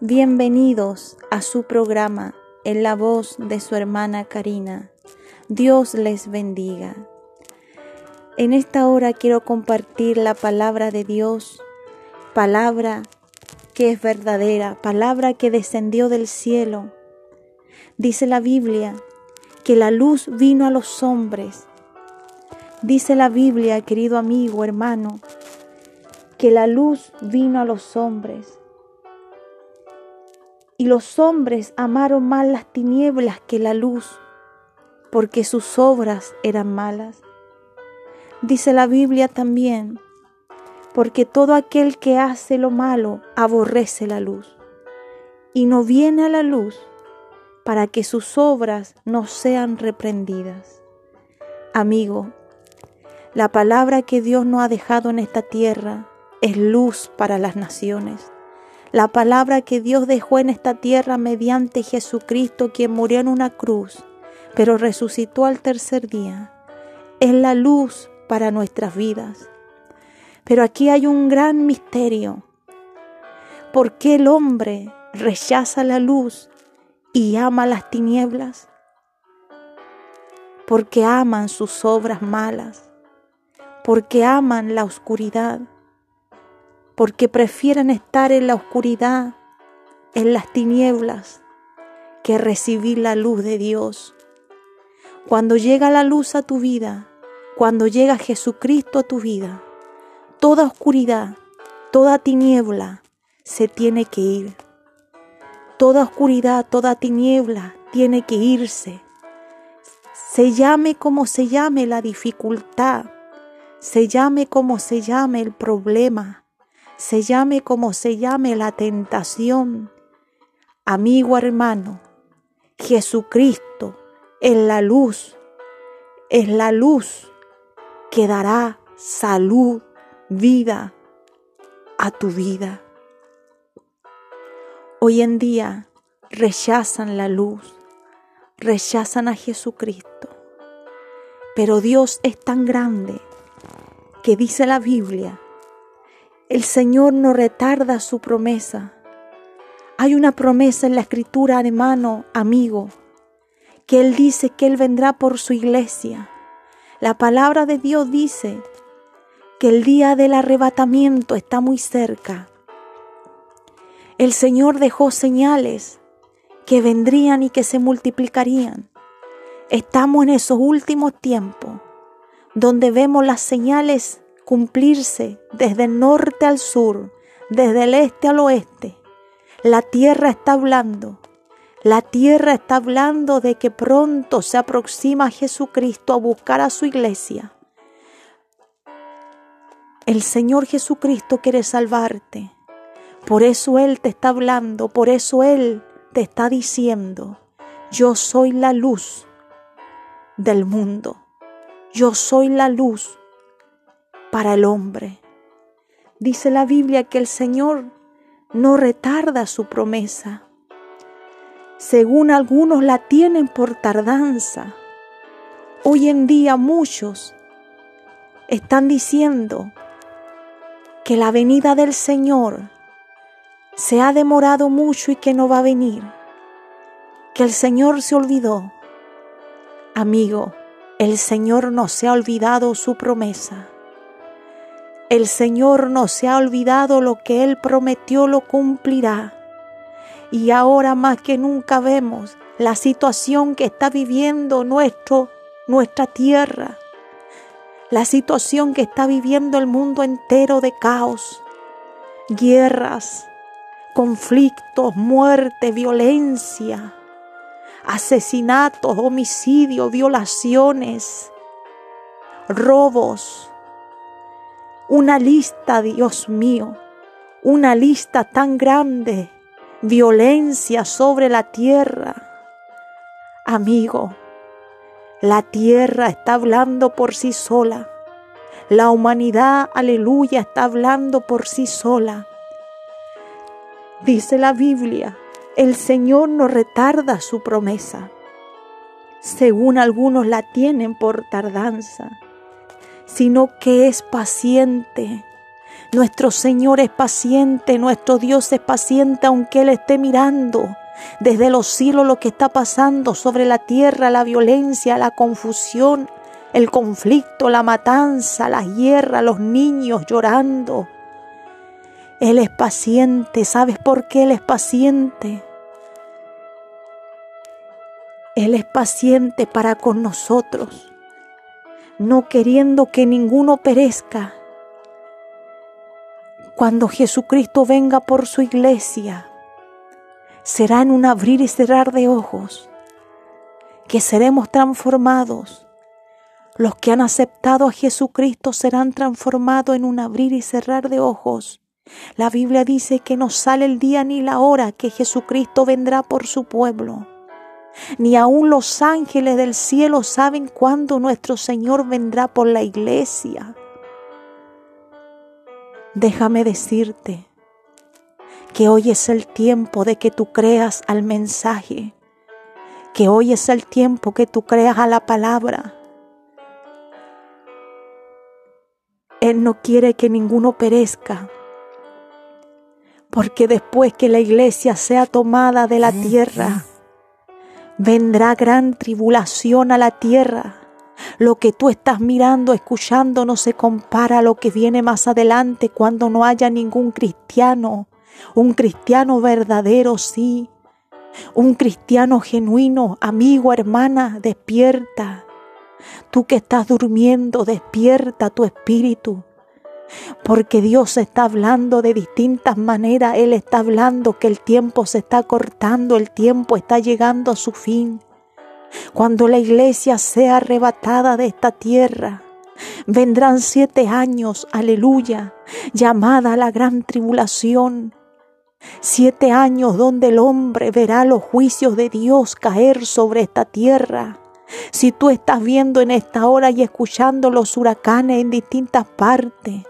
Bienvenidos a su programa en la voz de su hermana Karina. Dios les bendiga. En esta hora quiero compartir la palabra de Dios, palabra que es verdadera, palabra que descendió del cielo. Dice la Biblia que la luz vino a los hombres. Dice la Biblia, querido amigo, hermano, que la luz vino a los hombres. Y los hombres amaron más las tinieblas que la luz, porque sus obras eran malas. Dice la Biblia también, porque todo aquel que hace lo malo aborrece la luz, y no viene a la luz para que sus obras no sean reprendidas. Amigo, la palabra que Dios nos ha dejado en esta tierra es luz para las naciones. La palabra que Dios dejó en esta tierra mediante Jesucristo, quien murió en una cruz, pero resucitó al tercer día, es la luz para nuestras vidas. Pero aquí hay un gran misterio. ¿Por qué el hombre rechaza la luz y ama las tinieblas? Porque aman sus obras malas, porque aman la oscuridad porque prefieren estar en la oscuridad, en las tinieblas, que recibir la luz de Dios. Cuando llega la luz a tu vida, cuando llega Jesucristo a tu vida, toda oscuridad, toda tiniebla se tiene que ir. Toda oscuridad, toda tiniebla tiene que irse. Se llame como se llame la dificultad, se llame como se llame el problema, se llame como se llame la tentación, amigo hermano, Jesucristo es la luz, es la luz que dará salud, vida a tu vida. Hoy en día rechazan la luz, rechazan a Jesucristo, pero Dios es tan grande que dice la Biblia el Señor no retarda su promesa. Hay una promesa en la escritura, hermano, amigo, que Él dice que Él vendrá por su iglesia. La palabra de Dios dice que el día del arrebatamiento está muy cerca. El Señor dejó señales que vendrían y que se multiplicarían. Estamos en esos últimos tiempos donde vemos las señales cumplirse desde el norte al sur, desde el este al oeste. La tierra está hablando. La tierra está hablando de que pronto se aproxima Jesucristo a buscar a su iglesia. El Señor Jesucristo quiere salvarte. Por eso Él te está hablando, por eso Él te está diciendo, yo soy la luz del mundo. Yo soy la luz para el hombre. Dice la Biblia que el Señor no retarda su promesa. Según algunos la tienen por tardanza. Hoy en día muchos están diciendo que la venida del Señor se ha demorado mucho y que no va a venir, que el Señor se olvidó. Amigo, el Señor no se ha olvidado su promesa. El Señor no se ha olvidado lo que Él prometió, lo cumplirá. Y ahora más que nunca vemos la situación que está viviendo nuestro, nuestra tierra, la situación que está viviendo el mundo entero de caos, guerras, conflictos, muerte, violencia, asesinatos, homicidios, violaciones, robos, una lista, Dios mío, una lista tan grande, violencia sobre la tierra. Amigo, la tierra está hablando por sí sola. La humanidad, aleluya, está hablando por sí sola. Dice la Biblia, el Señor no retarda su promesa, según algunos la tienen por tardanza sino que es paciente, Nuestro Señor es paciente, nuestro Dios es paciente aunque Él esté mirando desde los cielos lo que está pasando sobre la tierra, la violencia, la confusión, el conflicto, la matanza, la guerra, los niños llorando. Él es paciente. ¿Sabes por qué Él es paciente? Él es paciente para con nosotros, no queriendo que ninguno perezca. Cuando Jesucristo venga por su iglesia, será en un abrir y cerrar de ojos que seremos transformados. Los que han aceptado a Jesucristo serán transformados en un abrir y cerrar de ojos. La Biblia dice que no sale el día ni la hora que Jesucristo vendrá por su pueblo. Ni aun los ángeles del cielo saben cuándo nuestro Señor vendrá por la iglesia. Déjame decirte que hoy es el tiempo de que tú creas al mensaje, que hoy es el tiempo que tú creas a la palabra. Él no quiere que ninguno perezca, porque después que la iglesia sea tomada de la tierra, vendrá gran tribulación a la tierra. Lo que tú estás mirando, escuchando, no se compara a lo que viene más adelante cuando no haya ningún cristiano un cristiano verdadero, sí, un cristiano genuino, amigo, hermana, despierta. Tú que estás durmiendo, despierta tu espíritu. Porque Dios está hablando de distintas maneras. Él está hablando que el tiempo se está cortando, el tiempo está llegando a su fin. Cuando la iglesia sea arrebatada de esta tierra, vendrán siete años, aleluya, llamada a la gran tribulación. Siete años donde el hombre verá los juicios de Dios caer sobre esta tierra. Si tú estás viendo en esta hora y escuchando los huracanes en distintas partes,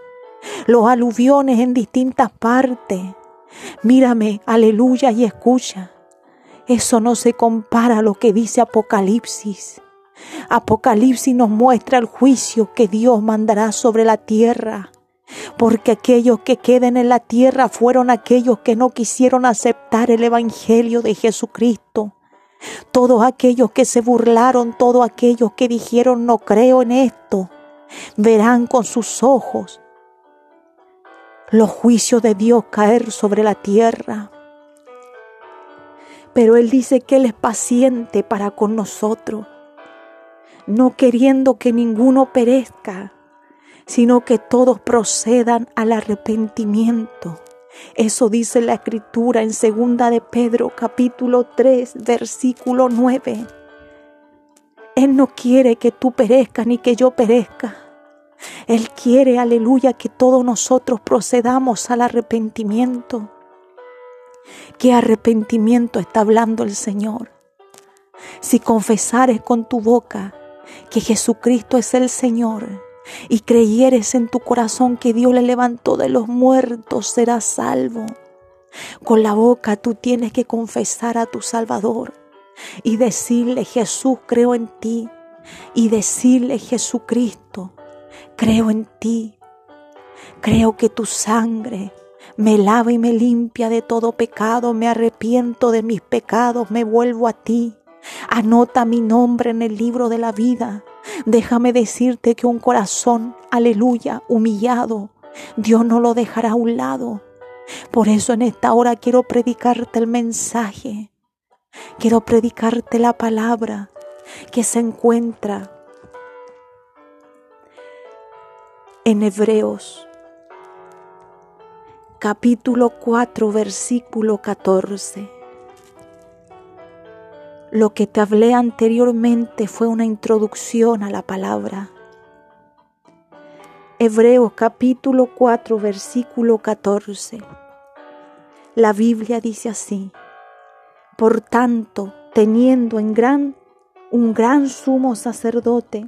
los aluviones en distintas partes, mírame, aleluya, y escucha. Eso no se compara a lo que dice Apocalipsis. Apocalipsis nos muestra el juicio que Dios mandará sobre la tierra porque aquellos que queden en la tierra fueron aquellos que no quisieron aceptar el Evangelio de Jesucristo. Todos aquellos que se burlaron, todos aquellos que dijeron no creo en esto, verán con sus ojos los juicios de Dios caer sobre la tierra. Pero Él dice que Él es paciente para con nosotros, no queriendo que ninguno perezca, sino que todos procedan al arrepentimiento. Eso dice la escritura en segunda de Pedro capítulo 3 versículo 9. Él no quiere que tú perezcas ni que yo perezca. Él quiere, aleluya, que todos nosotros procedamos al arrepentimiento. ¿Qué arrepentimiento está hablando el Señor? Si confesares con tu boca que Jesucristo es el Señor y creyeres en tu corazón que Dios le levantó de los muertos, serás salvo. Con la boca tú tienes que confesar a tu Salvador y decirle, Jesús, creo en ti. Y decirle, Jesucristo, creo en ti. Creo que tu sangre me lava y me limpia de todo pecado, me arrepiento de mis pecados, me vuelvo a ti. Anota mi nombre en el libro de la vida Déjame decirte que un corazón, aleluya, humillado, Dios no lo dejará a un lado. Por eso en esta hora quiero predicarte el mensaje. Quiero predicarte la palabra que se encuentra en Hebreos capítulo 4 versículo 14. Lo que te hablé anteriormente fue una introducción a la palabra. Hebreos capítulo 4 versículo 14. La Biblia dice así: Por tanto, teniendo en gran un gran sumo sacerdote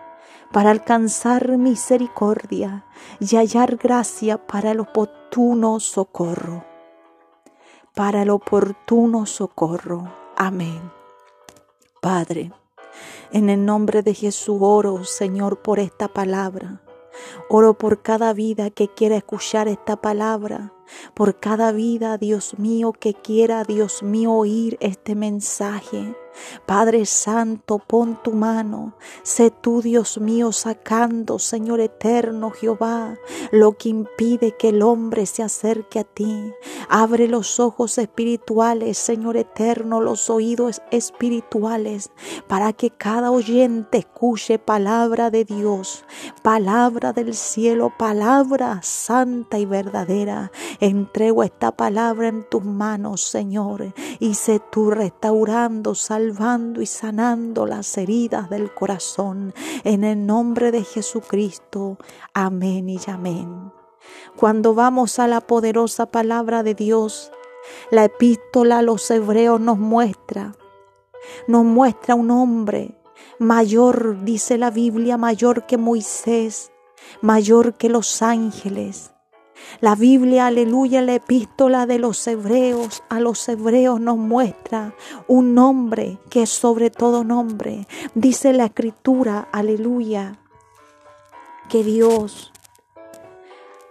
para alcanzar misericordia y hallar gracia para el oportuno socorro. Para el oportuno socorro. Amén. Padre, en el nombre de Jesús oro, Señor, por esta palabra. Oro por cada vida que quiera escuchar esta palabra, por cada vida, Dios mío, que quiera, Dios mío, oír este mensaje. Padre Santo, pon tu mano, sé tú, Dios mío, sacando, Señor eterno Jehová, lo que impide que el hombre se acerque a ti. Abre los ojos espirituales, Señor eterno, los oídos espirituales, para que cada oyente escuche palabra de Dios, palabra del cielo, palabra santa y verdadera. Entrego esta palabra en tus manos, Señor, y sé tú restaurando, salvando y sanando las heridas del corazón. En el nombre de Jesucristo. Amén y amén. Cuando vamos a la poderosa palabra de Dios, la epístola a los hebreos nos muestra, nos muestra un hombre mayor, dice la Biblia, mayor que Moisés, mayor que los ángeles, la Biblia, aleluya, la epístola de los hebreos a los hebreos nos muestra un nombre que es sobre todo nombre. Dice la escritura, aleluya, que Dios,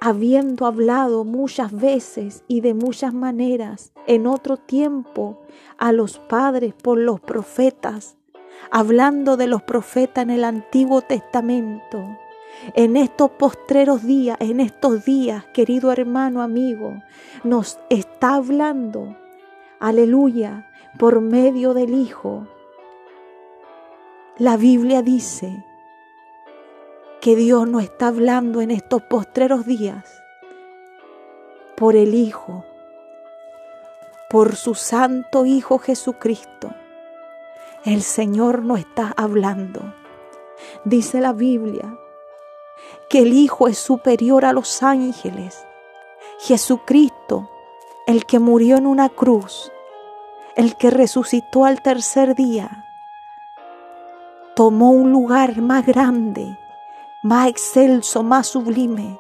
habiendo hablado muchas veces y de muchas maneras en otro tiempo a los padres por los profetas, hablando de los profetas en el Antiguo Testamento, en estos postreros días, en estos días, querido hermano, amigo, nos está hablando, aleluya, por medio del Hijo. La Biblia dice que Dios nos está hablando en estos postreros días por el Hijo, por su Santo Hijo Jesucristo. El Señor nos está hablando. Dice la Biblia que el Hijo es superior a los ángeles. Jesucristo, el que murió en una cruz, el que resucitó al tercer día, tomó un lugar más grande, más excelso, más sublime.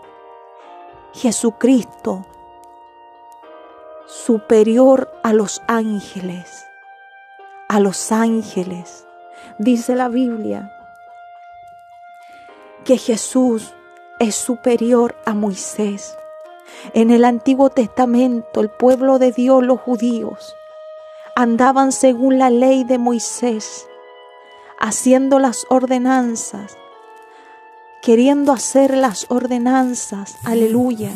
Jesucristo, superior a los ángeles, a los ángeles, dice la Biblia, que Jesús es superior a Moisés. En el Antiguo Testamento el pueblo de Dios, los judíos, andaban según la ley de Moisés, haciendo las ordenanzas, queriendo hacer las ordenanzas, aleluya.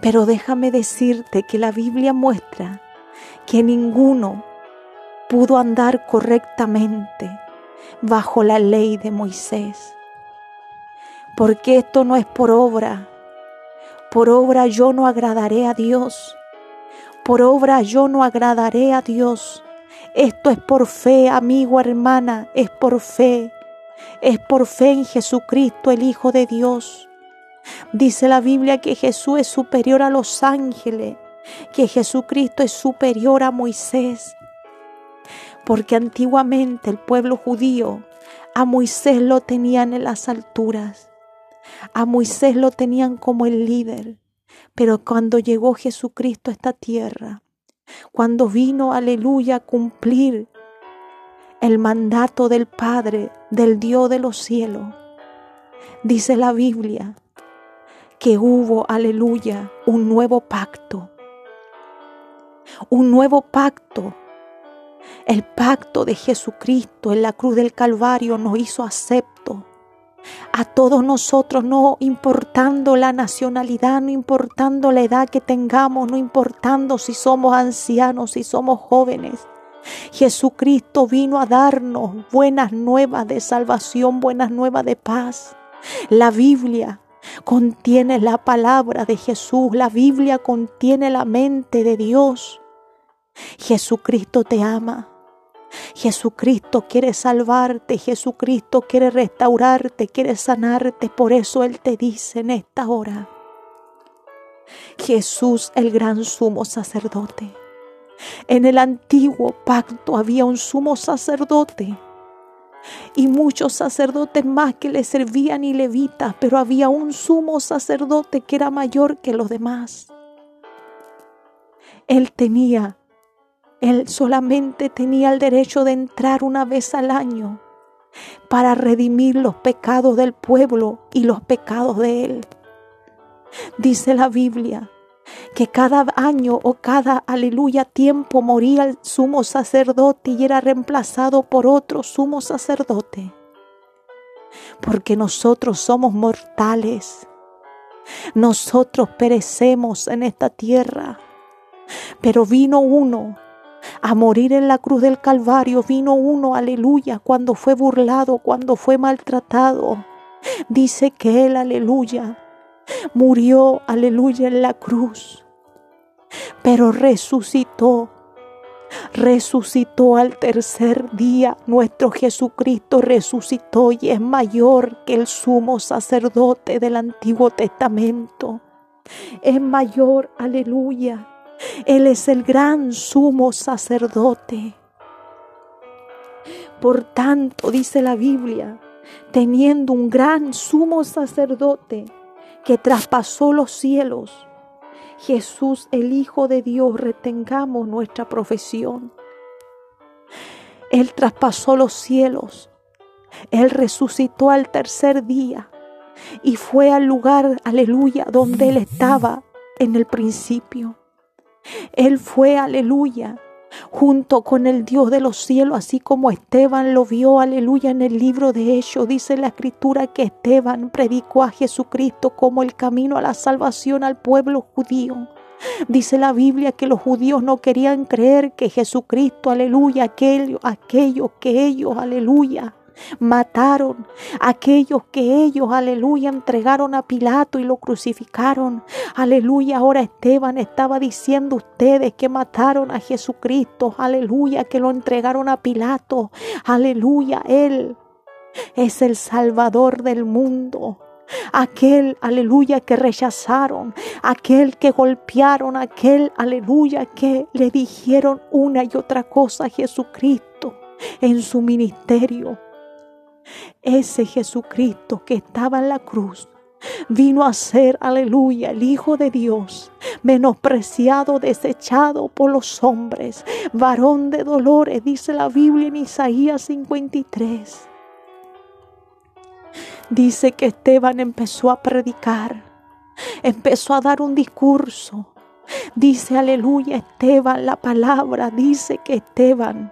Pero déjame decirte que la Biblia muestra que ninguno pudo andar correctamente bajo la ley de Moisés porque esto no es por obra. Por obra yo no agradaré a Dios. Por obra yo no agradaré a Dios. Esto es por fe, amigo, hermana, es por fe. Es por fe en Jesucristo, el Hijo de Dios. Dice la Biblia que Jesús es superior a los ángeles, que Jesucristo es superior a Moisés. Porque antiguamente el pueblo judío a Moisés lo tenían en las alturas a Moisés lo tenían como el líder, pero cuando llegó Jesucristo a esta tierra, cuando vino, aleluya, a cumplir el mandato del Padre, del Dios de los cielos, dice la Biblia que hubo, aleluya, un nuevo pacto. Un nuevo pacto. El pacto de Jesucristo en la cruz del Calvario nos hizo acepto a todos nosotros, no importando la nacionalidad, no importando la edad que tengamos, no importando si somos ancianos, si somos jóvenes. Jesucristo vino a darnos buenas nuevas de salvación, buenas nuevas de paz. La Biblia contiene la palabra de Jesús, la Biblia contiene la mente de Dios. Jesucristo te ama. Jesucristo quiere salvarte, Jesucristo quiere restaurarte, quiere sanarte. Por eso Él te dice en esta hora, Jesús el gran sumo sacerdote, En el antiguo pacto había un sumo sacerdote y muchos sacerdotes más que le servían y levitas, pero había un sumo sacerdote que era mayor que los demás. Él tenía, él solamente tenía el derecho de entrar una vez al año para redimir los pecados del pueblo y los pecados de él. Dice la Biblia que cada año o cada aleluya tiempo moría el sumo sacerdote y era reemplazado por otro sumo sacerdote. Porque nosotros somos mortales. Nosotros perecemos en esta tierra. Pero vino uno a morir en la cruz del Calvario. Vino uno, aleluya, cuando fue burlado, cuando fue maltratado. Dice que él, aleluya, murió, aleluya, en la cruz, pero resucitó. Resucitó al tercer día. Nuestro Jesucristo resucitó y es mayor que el sumo sacerdote del Antiguo Testamento. Es mayor, aleluya. Él es el gran sumo sacerdote. Por tanto, dice la Biblia, teniendo un gran sumo sacerdote, que traspasó los cielos. Jesús, el Hijo de Dios, retengamos nuestra profesión. Él traspasó los cielos. Él resucitó al tercer día y fue al lugar, aleluya, donde Él estaba en el principio. Él fue, aleluya, junto con el Dios de los cielos, así como Esteban lo vio, aleluya, en el libro de Hechos. Dice la escritura que Esteban predicó a Jesucristo como el camino a la salvación al pueblo judío. Dice la Biblia que los judíos no querían creer que Jesucristo, aleluya, aquello, aquello que ellos, aleluya, Mataron aquellos que ellos, aleluya, entregaron a Pilato y lo crucificaron. Aleluya, ahora Esteban estaba diciendo ustedes que mataron a Jesucristo. Aleluya, que lo entregaron a Pilato. Aleluya, Él es el Salvador del mundo aquel, aleluya, que rechazaron, aquel que golpearon, aquel, aleluya, que le dijeron una y otra cosa a Jesucristo en su ministerio. Ese Jesucristo que estaba en la cruz vino a ser, aleluya, el Hijo de Dios, menospreciado, desechado por los hombres, varón de dolores, dice la Biblia en Isaías 53. Dice que Esteban empezó a predicar, empezó a dar un discurso. Dice, aleluya, Esteban, la palabra dice que Esteban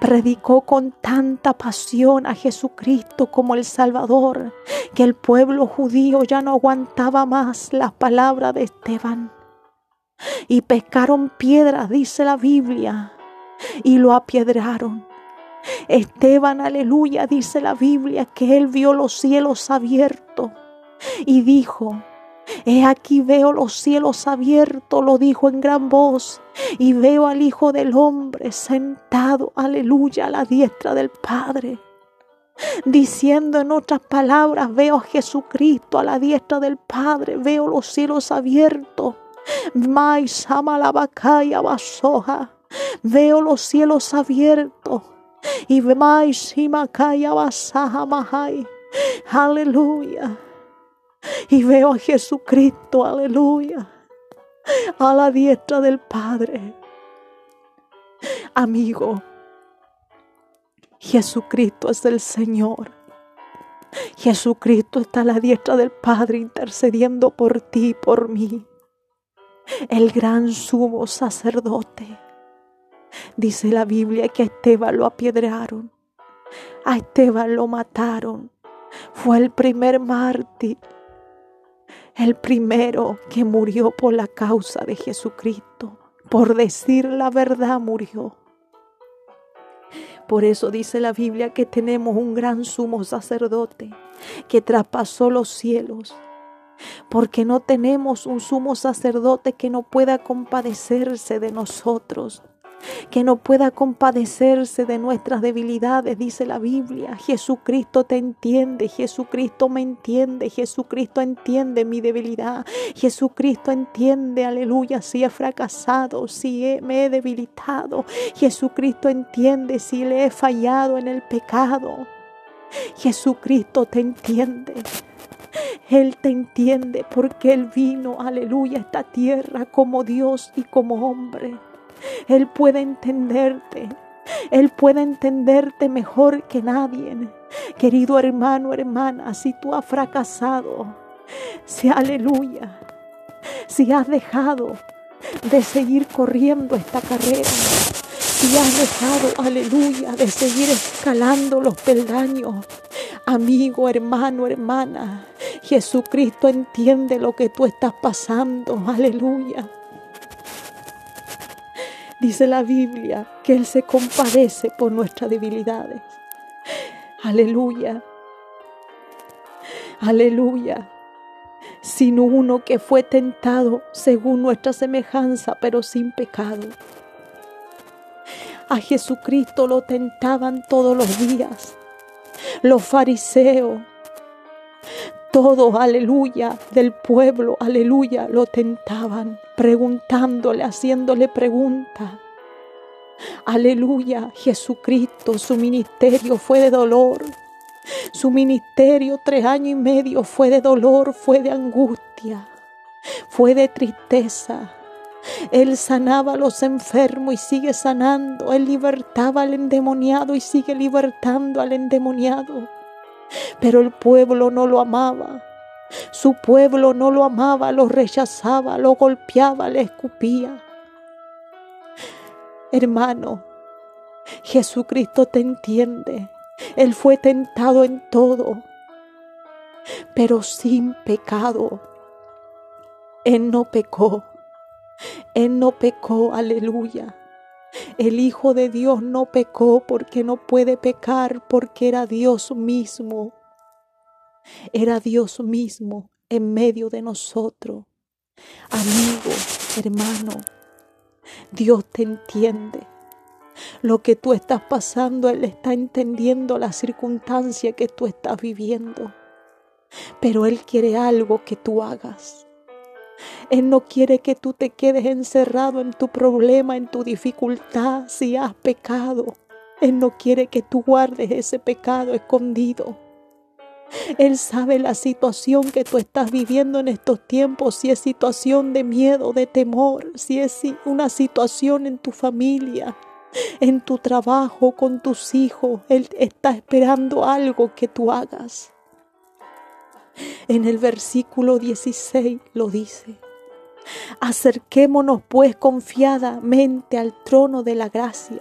predicó con tanta pasión a Jesucristo como el Salvador, que el pueblo judío ya no aguantaba más las palabras de Esteban. Y pescaron piedras, dice la Biblia, y lo apiedraron. Esteban, aleluya, dice la Biblia, que él vio los cielos abiertos y dijo, He aquí veo los cielos abiertos, lo dijo en gran voz, y veo al Hijo del Hombre sentado, aleluya, a la diestra del Padre. Diciendo en otras palabras, veo a Jesucristo a la diestra del Padre, veo los cielos abiertos. Veo los cielos abiertos. Y Aleluya y veo a Jesucristo, aleluya, a la diestra del Padre. Amigo, Jesucristo es el Señor. Jesucristo está a la diestra del Padre intercediendo por ti y por mí. El gran sumo sacerdote. Dice la Biblia que a Esteban lo apiedraron. A Esteban lo mataron. Fue el primer mártir el primero que murió por la causa de Jesucristo, por decir la verdad murió. Por eso dice la Biblia que tenemos un gran sumo sacerdote que traspasó los cielos, porque no tenemos un sumo sacerdote que no pueda compadecerse de nosotros. Que no pueda compadecerse de nuestras debilidades, dice la Biblia. Jesucristo te entiende, Jesucristo me entiende, Jesucristo entiende mi debilidad, Jesucristo entiende, aleluya, si he fracasado, si me he debilitado, Jesucristo entiende si le he fallado en el pecado. Jesucristo te entiende. Él te entiende porque Él vino, aleluya, a esta tierra como Dios y como hombre. Él puede entenderte. Él puede entenderte mejor que nadie. Querido hermano, hermana, si tú has fracasado, si aleluya, si has dejado de seguir corriendo esta carrera, si has dejado, aleluya, de seguir escalando los peldaños, amigo, hermano, hermana, Jesucristo entiende lo que tú estás pasando, aleluya. Dice la Biblia que Él se compadece por nuestras debilidades. Aleluya. Aleluya. Sino uno que fue tentado según nuestra semejanza, pero sin pecado. A Jesucristo lo tentaban todos los días. Los fariseos, todos, aleluya, del pueblo, aleluya, lo tentaban, preguntándole, haciéndole preguntas. Aleluya, Jesucristo, su ministerio fue de dolor. Su ministerio tres años y medio fue de dolor, fue de angustia, fue de tristeza. Él sanaba a los enfermos y sigue sanando. Él libertaba al endemoniado y sigue libertando al endemoniado. Pero el pueblo no lo amaba. Su pueblo no lo amaba, lo rechazaba, lo golpeaba, le escupía. Hermano, Jesucristo te entiende. Él fue tentado en todo, pero sin pecado. Él no pecó. Él no pecó, aleluya. El Hijo de Dios no pecó porque no puede pecar, porque era Dios mismo. Era Dios mismo en medio de nosotros. Amigo, hermano, Dios te entiende. Lo que tú estás pasando, Él está entendiendo la circunstancia que tú estás viviendo. Pero Él quiere algo que tú hagas. Él no quiere que tú te quedes encerrado en tu problema, en tu dificultad, si has pecado. Él no quiere que tú guardes ese pecado escondido. Él sabe la situación que tú estás viviendo en estos tiempos, si es situación de miedo, de temor, si es una situación en tu familia, en tu trabajo, con tus hijos. Él está esperando algo que tú hagas. En el versículo 16 lo dice. Acerquémonos pues confiadamente al trono de la gracia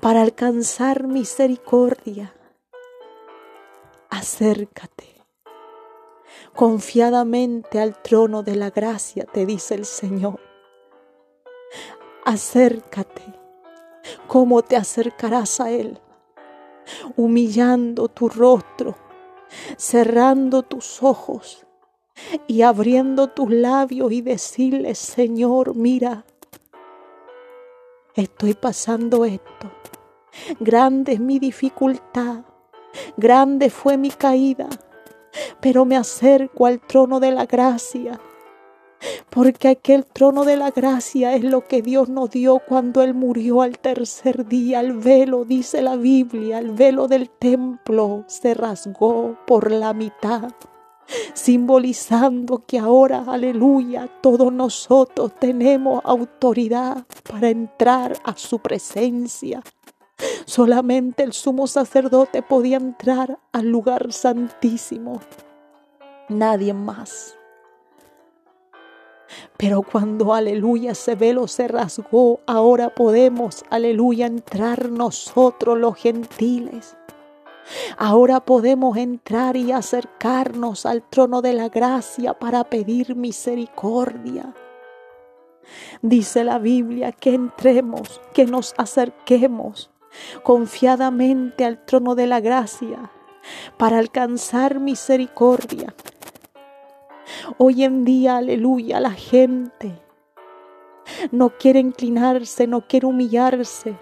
para alcanzar misericordia. Acércate confiadamente al trono de la gracia, te dice el Señor. Acércate. ¿Cómo te acercarás a Él? Humillando tu rostro cerrando tus ojos y abriendo tus labios y decirle, Señor, mira, estoy pasando esto. Grande es mi dificultad, grande fue mi caída, pero me acerco al trono de la gracia porque aquel trono de la gracia es lo que Dios nos dio cuando Él murió al tercer día. El velo, dice la Biblia, el velo del templo se rasgó por la mitad, simbolizando que ahora, aleluya, todos nosotros tenemos autoridad para entrar a su presencia. Solamente el sumo sacerdote podía entrar al lugar santísimo, nadie más. Pero cuando, aleluya, ese velo se rasgó, ahora podemos, aleluya, entrar nosotros los gentiles. Ahora podemos entrar y acercarnos al trono de la gracia para pedir misericordia. Dice la Biblia que entremos, que nos acerquemos confiadamente al trono de la gracia para alcanzar misericordia Hoy en día, aleluya, la gente no quiere inclinarse, no quiere humillarse.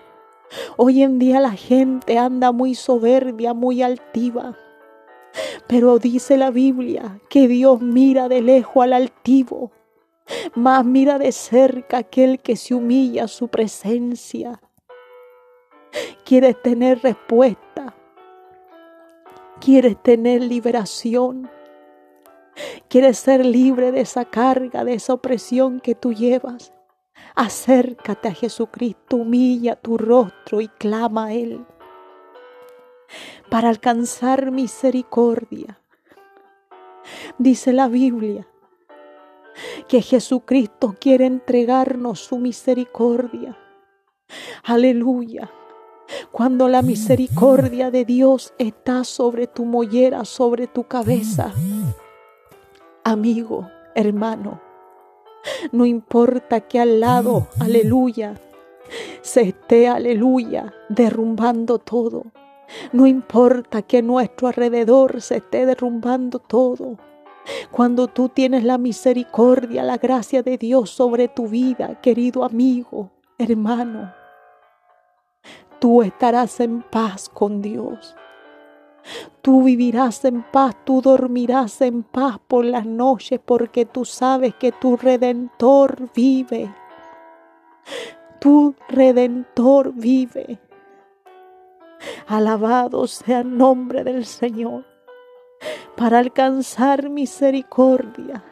Hoy en día la gente anda muy soberbia, muy altiva. Pero dice la Biblia que Dios mira de lejos al altivo, más mira de cerca aquel que se humilla a su presencia. Quieres tener respuesta, quieres tener liberación, quieres ser libre de esa carga, de esa opresión que tú llevas. Acércate a Jesucristo, humilla tu rostro y clama a Él para alcanzar misericordia. Dice la Biblia que Jesucristo quiere entregarnos su misericordia. Aleluya. Cuando la misericordia de Dios está sobre tu mollera, sobre tu cabeza. Amigo, hermano, no importa que al lado, aleluya, se esté, aleluya, derrumbando todo. No importa que nuestro alrededor se esté derrumbando todo. Cuando tú tienes la misericordia, la gracia de Dios sobre tu vida, querido amigo, hermano, tú estarás en paz con Dios. Tú vivirás en paz, tú dormirás en paz por las noches porque tú sabes que tu redentor vive. Tu redentor vive. Alabado sea el nombre del Señor para alcanzar misericordia.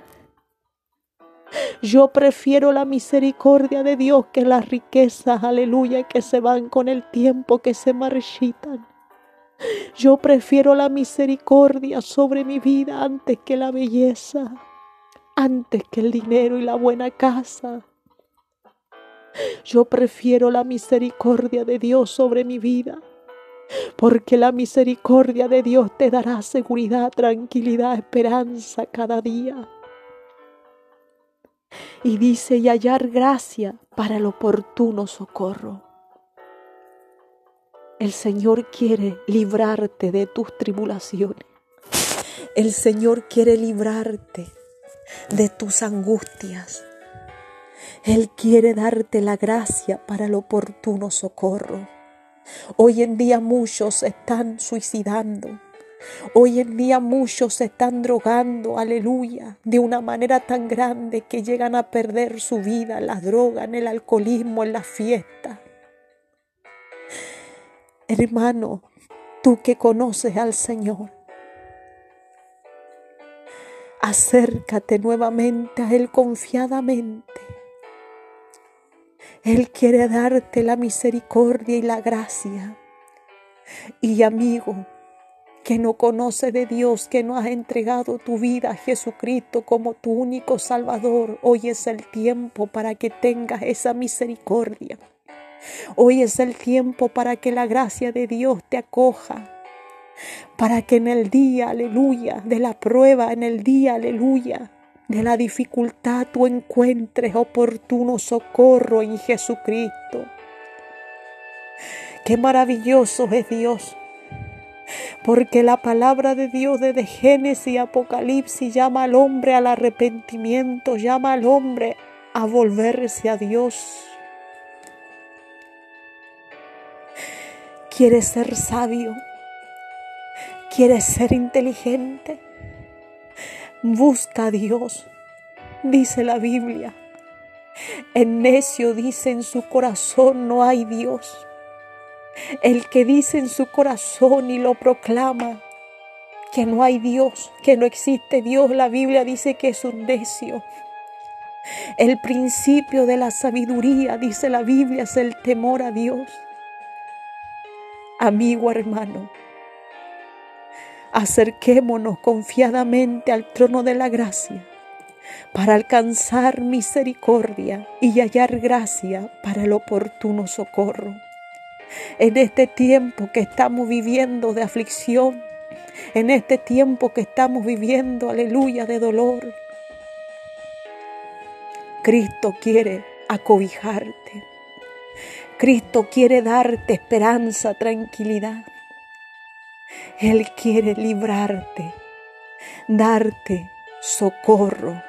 Yo prefiero la misericordia de Dios que las riquezas, aleluya, que se van con el tiempo, que se marchitan. Yo prefiero la misericordia sobre mi vida antes que la belleza, antes que el dinero y la buena casa. Yo prefiero la misericordia de Dios sobre mi vida porque la misericordia de Dios te dará seguridad, tranquilidad, esperanza cada día. Y dice, y hallar gracia para el oportuno socorro. El Señor quiere librarte de tus tribulaciones. El Señor quiere librarte de tus angustias. Él quiere darte la gracia para el oportuno socorro. Hoy en día muchos están suicidando. Hoy en día muchos se están drogando, aleluya, de una manera tan grande que llegan a perder su vida en la droga, en el alcoholismo, en la fiesta. Hermano, tú que conoces al Señor, acércate nuevamente a Él confiadamente él quiere darte la misericordia y la gracia. Y amigo, que no conoce de Dios, que no has entregado tu vida a Jesucristo como tu único Salvador, hoy es el tiempo para que tengas esa misericordia. Hoy es el tiempo para que la gracia de Dios te acoja, para que en el día, aleluya, de la prueba, en el día, aleluya, de la dificultad tú encuentres oportuno socorro en Jesucristo. Qué maravilloso es Dios. Porque la palabra de Dios desde Génesis y Apocalipsis llama al hombre al arrepentimiento, llama al hombre a volverse a Dios. ¿Quieres ser sabio? ¿Quieres ser inteligente? Busca a Dios, dice la Biblia. El necio dice en su corazón no hay Dios. El que dice en su corazón y lo proclama que no hay Dios, que no existe Dios, la Biblia dice que es un necio. El principio de la sabiduría, dice la Biblia, es el temor a Dios. Amigo hermano, acerquémonos confiadamente al trono de la gracia para alcanzar misericordia y hallar gracia para el oportuno socorro. En este tiempo que estamos viviendo de aflicción, en este tiempo que estamos viviendo, aleluya, de dolor, Cristo quiere acobijarte. Cristo quiere darte esperanza, tranquilidad. Él quiere librarte, darte socorro,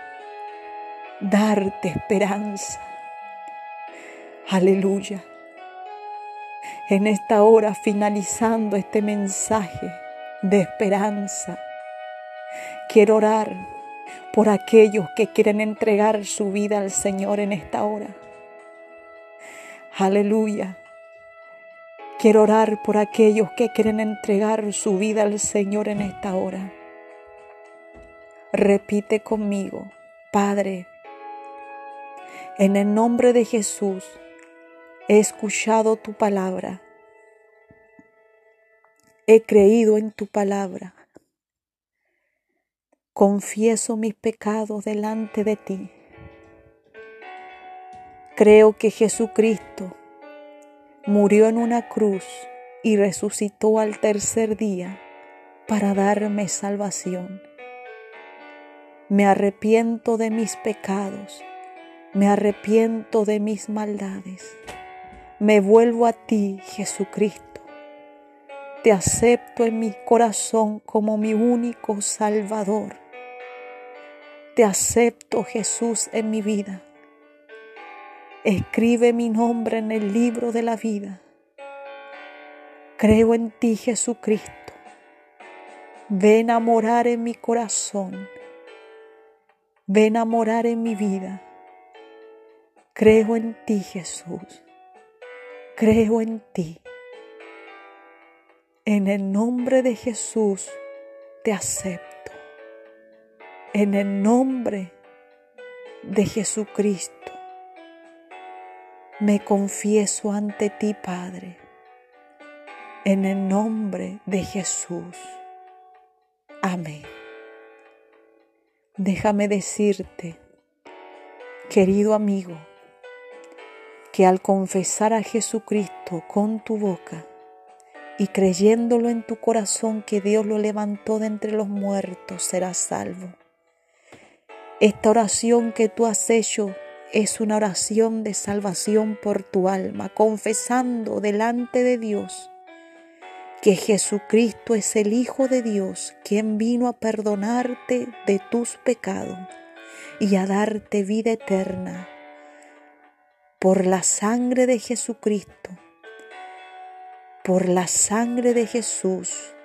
darte esperanza. Aleluya. En esta hora, finalizando este mensaje de esperanza, quiero orar por aquellos que quieren entregar su vida al Señor en esta hora. Aleluya. Quiero orar por aquellos que quieren entregar su vida al Señor en esta hora. Repite conmigo, Padre, en el nombre de Jesús, he escuchado tu palabra. He creído en tu palabra. Confieso mis pecados delante de ti. Creo que Jesucristo murió en una cruz y resucitó al tercer día para darme salvación. Me arrepiento de mis pecados, me arrepiento de mis maldades. Me vuelvo a ti, Jesucristo. Te acepto en mi corazón como mi único Salvador. Te acepto, Jesús, en mi vida Escribe mi nombre en el libro de la vida. Creo en ti, Jesucristo. Ven a morar en mi corazón. Ven a morar en mi vida. Creo en ti, Jesús. Creo en ti. En el nombre de Jesús te acepto. En el nombre de Jesucristo me confieso ante ti, Padre, en el nombre de Jesús. Amén. Déjame decirte, querido amigo, que al confesar a Jesucristo con tu boca y creyéndolo en tu corazón que Dios lo levantó de entre los muertos, serás salvo. Esta oración que tú has hecho es una oración de salvación por tu alma, confesando delante de Dios que Jesucristo es el Hijo de Dios, quien vino a perdonarte de tus pecados y a darte vida eterna. Por la sangre de Jesucristo, por la sangre de Jesús,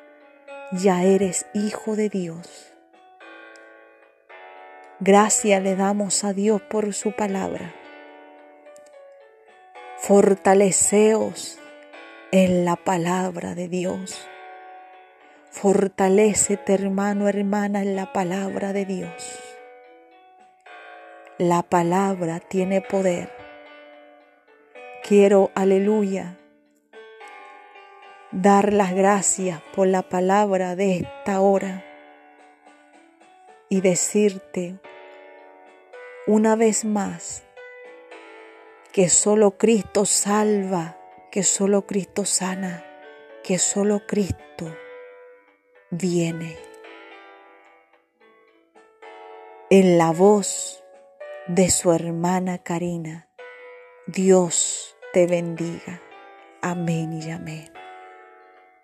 ya eres hijo de Dios. Gracias le damos a Dios por su palabra. Fortaleceos en la palabra de Dios. Fortalecete hermano, hermana, en la palabra de Dios. La palabra tiene poder. Quiero, aleluya, dar las gracias por la palabra de esta hora y decirte una vez más que solo Cristo salva, que solo Cristo sana, que solo Cristo viene. En la voz de su hermana Karina, Dios te bendiga. Amén y amén.